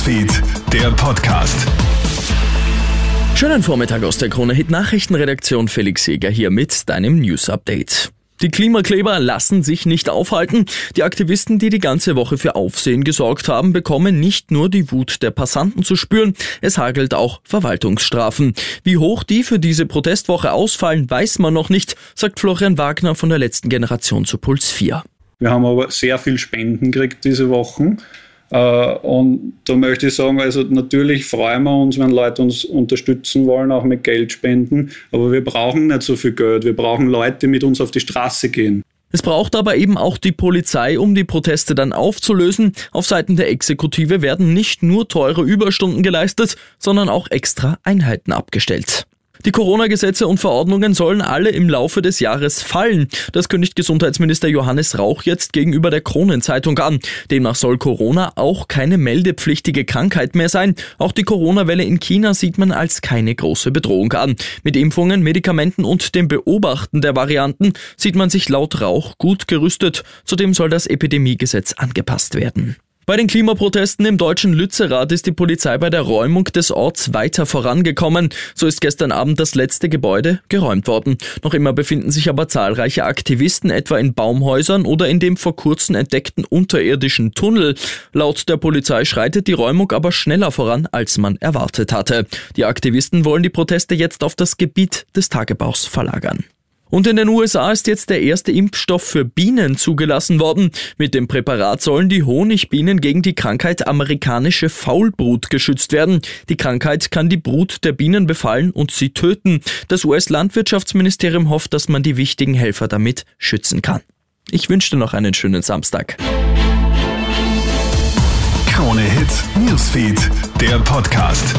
Newsfeed, der Podcast. Schönen Vormittag aus der Krone Hit Nachrichtenredaktion Felix Jäger hier mit deinem News Update. Die Klimakleber lassen sich nicht aufhalten. Die Aktivisten, die die ganze Woche für Aufsehen gesorgt haben, bekommen nicht nur die Wut der Passanten zu spüren, es hagelt auch Verwaltungsstrafen. Wie hoch die für diese Protestwoche ausfallen, weiß man noch nicht, sagt Florian Wagner von der letzten Generation zu Puls 4. Wir haben aber sehr viel Spenden gekriegt diese Wochen. Äh, und da möchte ich sagen, also natürlich freuen wir uns, wenn Leute uns unterstützen wollen, auch mit Geld spenden. Aber wir brauchen nicht so viel Geld. Wir brauchen Leute, die mit uns auf die Straße gehen. Es braucht aber eben auch die Polizei, um die Proteste dann aufzulösen. Auf Seiten der Exekutive werden nicht nur teure Überstunden geleistet, sondern auch extra Einheiten abgestellt. Die Corona-Gesetze und Verordnungen sollen alle im Laufe des Jahres fallen. Das kündigt Gesundheitsminister Johannes Rauch jetzt gegenüber der Kronenzeitung an. Demnach soll Corona auch keine meldepflichtige Krankheit mehr sein. Auch die Corona-Welle in China sieht man als keine große Bedrohung an. Mit Impfungen, Medikamenten und dem Beobachten der Varianten sieht man sich laut Rauch gut gerüstet. Zudem soll das Epidemiegesetz angepasst werden. Bei den Klimaprotesten im deutschen Lützerath ist die Polizei bei der Räumung des Orts weiter vorangekommen. So ist gestern Abend das letzte Gebäude geräumt worden. Noch immer befinden sich aber zahlreiche Aktivisten etwa in Baumhäusern oder in dem vor kurzem entdeckten unterirdischen Tunnel. Laut der Polizei schreitet die Räumung aber schneller voran, als man erwartet hatte. Die Aktivisten wollen die Proteste jetzt auf das Gebiet des Tagebaus verlagern. Und in den USA ist jetzt der erste Impfstoff für Bienen zugelassen worden. Mit dem Präparat sollen die Honigbienen gegen die Krankheit amerikanische Faulbrut geschützt werden. Die Krankheit kann die Brut der Bienen befallen und sie töten. Das US-Landwirtschaftsministerium hofft, dass man die wichtigen Helfer damit schützen kann. Ich wünsche dir noch einen schönen Samstag. Krone Hits, Newsfeed, der Podcast.